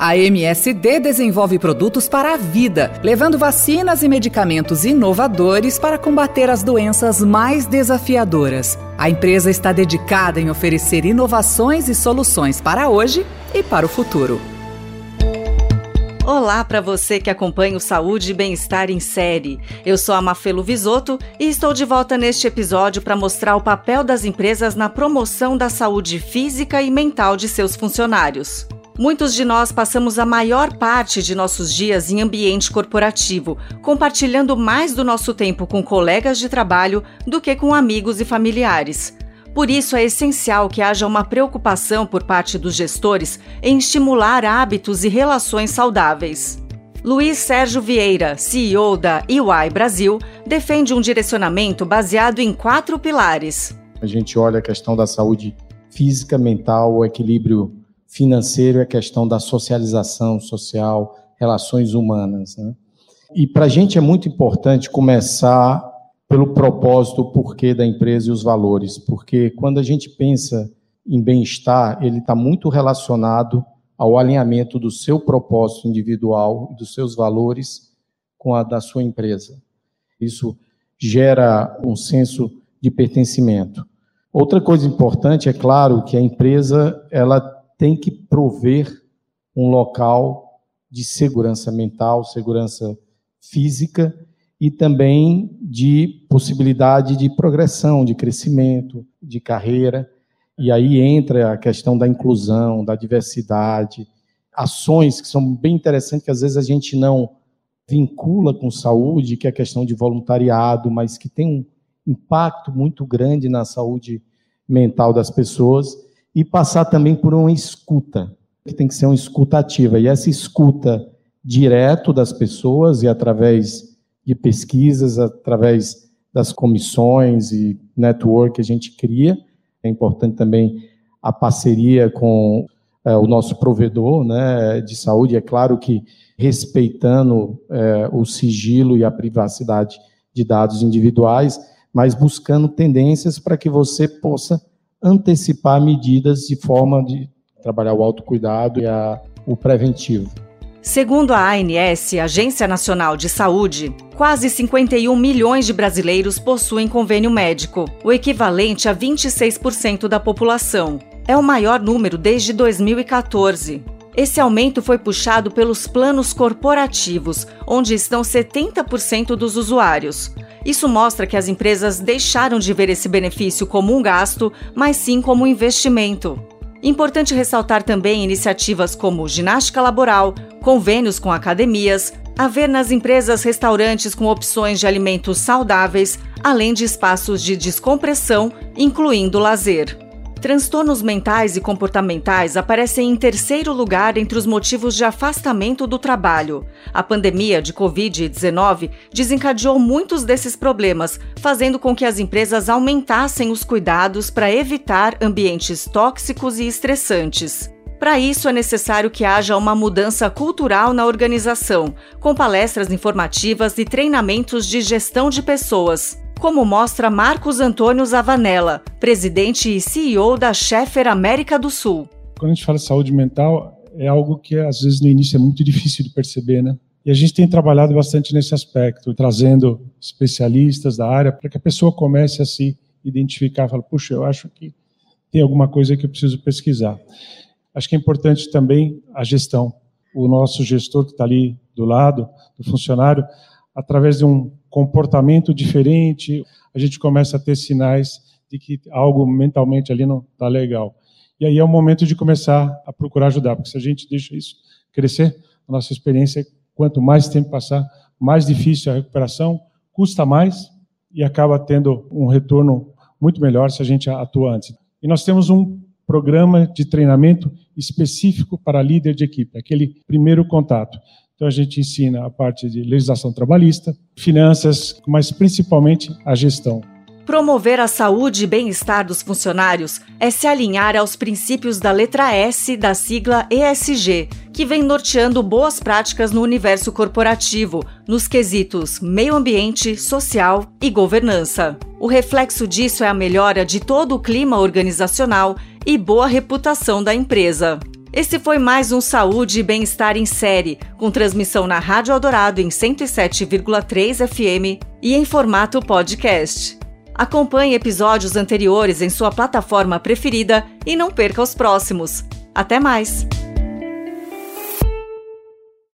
A MSD desenvolve produtos para a vida, levando vacinas e medicamentos inovadores para combater as doenças mais desafiadoras. A empresa está dedicada em oferecer inovações e soluções para hoje e para o futuro. Olá para você que acompanha o Saúde e Bem-Estar em série. Eu sou a Mafelo Visoto e estou de volta neste episódio para mostrar o papel das empresas na promoção da saúde física e mental de seus funcionários. Muitos de nós passamos a maior parte de nossos dias em ambiente corporativo, compartilhando mais do nosso tempo com colegas de trabalho do que com amigos e familiares. Por isso, é essencial que haja uma preocupação por parte dos gestores em estimular hábitos e relações saudáveis. Luiz Sérgio Vieira, CEO da EY Brasil, defende um direcionamento baseado em quatro pilares. A gente olha a questão da saúde física, mental, o equilíbrio financeiro é questão da socialização social, relações humanas. Né? E para a gente é muito importante começar pelo propósito, o porquê da empresa e os valores, porque quando a gente pensa em bem-estar, ele está muito relacionado ao alinhamento do seu propósito individual dos seus valores com a da sua empresa. Isso gera um senso de pertencimento. Outra coisa importante é claro que a empresa ela tem que prover um local de segurança mental, segurança física e também de possibilidade de progressão, de crescimento, de carreira. E aí entra a questão da inclusão, da diversidade, ações que são bem interessantes, que às vezes a gente não vincula com saúde, que é a questão de voluntariado, mas que tem um impacto muito grande na saúde mental das pessoas e passar também por uma escuta, que tem que ser uma escuta ativa. E essa escuta direto das pessoas e através de pesquisas, através das comissões e network que a gente cria. É importante também a parceria com é, o nosso provedor né, de saúde, é claro que respeitando é, o sigilo e a privacidade de dados individuais, mas buscando tendências para que você possa antecipar medidas de forma de trabalhar o autocuidado e a, o preventivo. Segundo a ANS, Agência Nacional de Saúde, quase 51 milhões de brasileiros possuem convênio médico, o equivalente a 26% da população. É o maior número desde 2014. Esse aumento foi puxado pelos planos corporativos, onde estão 70% dos usuários. Isso mostra que as empresas deixaram de ver esse benefício como um gasto, mas sim como um investimento. Importante ressaltar também iniciativas como ginástica laboral, convênios com academias, haver nas empresas restaurantes com opções de alimentos saudáveis, além de espaços de descompressão, incluindo lazer. Transtornos mentais e comportamentais aparecem em terceiro lugar entre os motivos de afastamento do trabalho. A pandemia de Covid-19 desencadeou muitos desses problemas, fazendo com que as empresas aumentassem os cuidados para evitar ambientes tóxicos e estressantes. Para isso, é necessário que haja uma mudança cultural na organização, com palestras informativas e treinamentos de gestão de pessoas como mostra Marcos Antônio Zavanella, presidente e CEO da Schaeffer América do Sul. Quando a gente fala de saúde mental, é algo que às vezes no início é muito difícil de perceber, né? E a gente tem trabalhado bastante nesse aspecto, trazendo especialistas da área para que a pessoa comece a se identificar, fala, puxa, eu acho que tem alguma coisa que eu preciso pesquisar. Acho que é importante também a gestão. O nosso gestor que está ali do lado do funcionário, através de um comportamento diferente, a gente começa a ter sinais de que algo mentalmente ali não está legal. E aí é o momento de começar a procurar ajudar, porque se a gente deixa isso crescer, a nossa experiência é quanto mais tempo passar, mais difícil a recuperação, custa mais e acaba tendo um retorno muito melhor se a gente atua antes. E nós temos um programa de treinamento específico para líder de equipe, aquele primeiro contato. Então a gente ensina a parte de legislação trabalhista, finanças, mas principalmente a gestão. Promover a saúde e bem-estar dos funcionários é se alinhar aos princípios da letra S da sigla ESG, que vem norteando boas práticas no universo corporativo, nos quesitos meio ambiente, social e governança. O reflexo disso é a melhora de todo o clima organizacional e boa reputação da empresa. Esse foi mais um Saúde e Bem-Estar em Série, com transmissão na Rádio Eldorado em 107,3 FM e em formato podcast. Acompanhe episódios anteriores em sua plataforma preferida e não perca os próximos. Até mais!